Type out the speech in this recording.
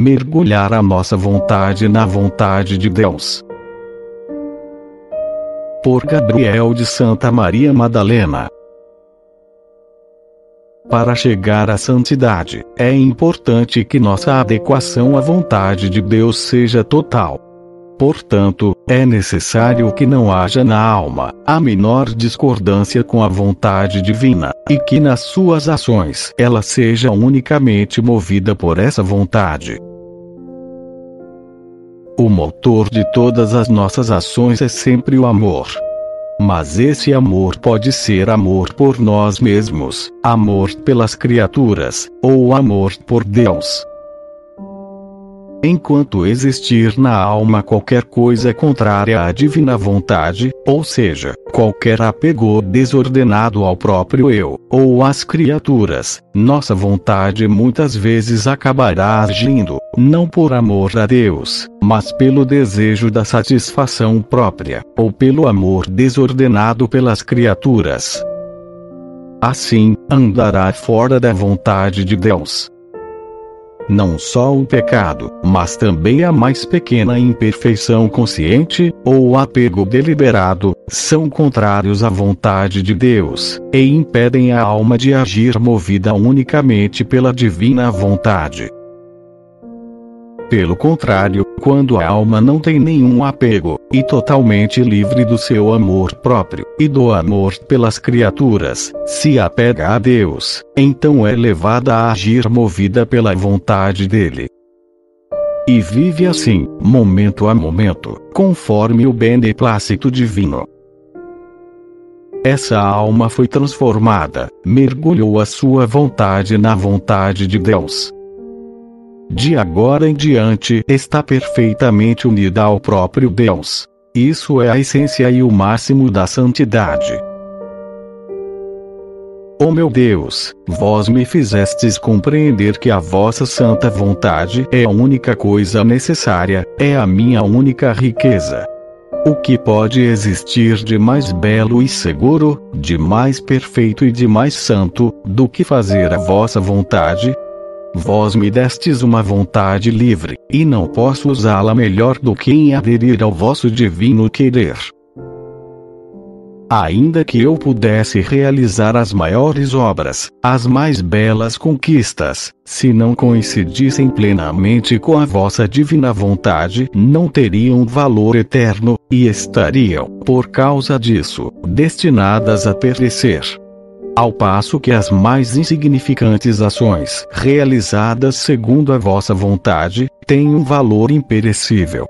mergulhar a nossa vontade na vontade de Deus. Por Gabriel de Santa Maria Madalena. Para chegar à santidade, é importante que nossa adequação à vontade de Deus seja total. Portanto, é necessário que não haja na alma a menor discordância com a vontade divina, e que nas suas ações ela seja unicamente movida por essa vontade. O motor de todas as nossas ações é sempre o amor. Mas esse amor pode ser amor por nós mesmos, amor pelas criaturas, ou amor por Deus. Enquanto existir na alma qualquer coisa contrária à divina vontade, ou seja, qualquer apego desordenado ao próprio eu, ou às criaturas, nossa vontade muitas vezes acabará agindo, não por amor a Deus, mas pelo desejo da satisfação própria, ou pelo amor desordenado pelas criaturas. Assim, andará fora da vontade de Deus não só o pecado, mas também a mais pequena imperfeição consciente, ou apego deliberado, são contrários à vontade de Deus, e impedem a alma de agir movida unicamente pela divina vontade. Pelo contrário, quando a alma não tem nenhum apego, e totalmente livre do seu amor próprio, e do amor pelas criaturas, se apega a Deus, então é levada a agir movida pela vontade dele. E vive assim, momento a momento, conforme o beneplácito divino. Essa alma foi transformada, mergulhou a sua vontade na vontade de Deus de agora em diante está perfeitamente unida ao próprio Deus. Isso é a essência e o máximo da santidade. Oh meu Deus, vós me fizestes compreender que a vossa santa vontade é a única coisa necessária, é a minha única riqueza. O que pode existir de mais belo e seguro, de mais perfeito e de mais santo, do que fazer a vossa vontade? Vós me destes uma vontade livre, e não posso usá-la melhor do que em aderir ao vosso divino querer. Ainda que eu pudesse realizar as maiores obras, as mais belas conquistas, se não coincidissem plenamente com a vossa divina vontade, não teriam valor eterno, e estariam, por causa disso, destinadas a perecer ao passo que as mais insignificantes ações realizadas segundo a vossa vontade têm um valor imperecível.